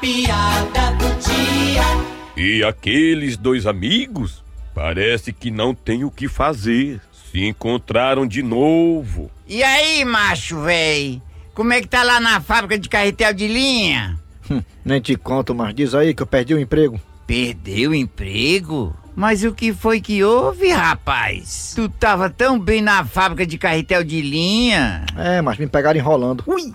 Piada do dia. E aqueles dois amigos parece que não tem o que fazer. Se encontraram de novo. E aí, macho, véi? Como é que tá lá na fábrica de carretel de linha? Hum, nem te conto, mas diz aí que eu perdi o emprego. Perdeu o emprego? Mas o que foi que houve, rapaz? Tu tava tão bem na fábrica de carretel de linha. É, mas me pegaram enrolando. Ui!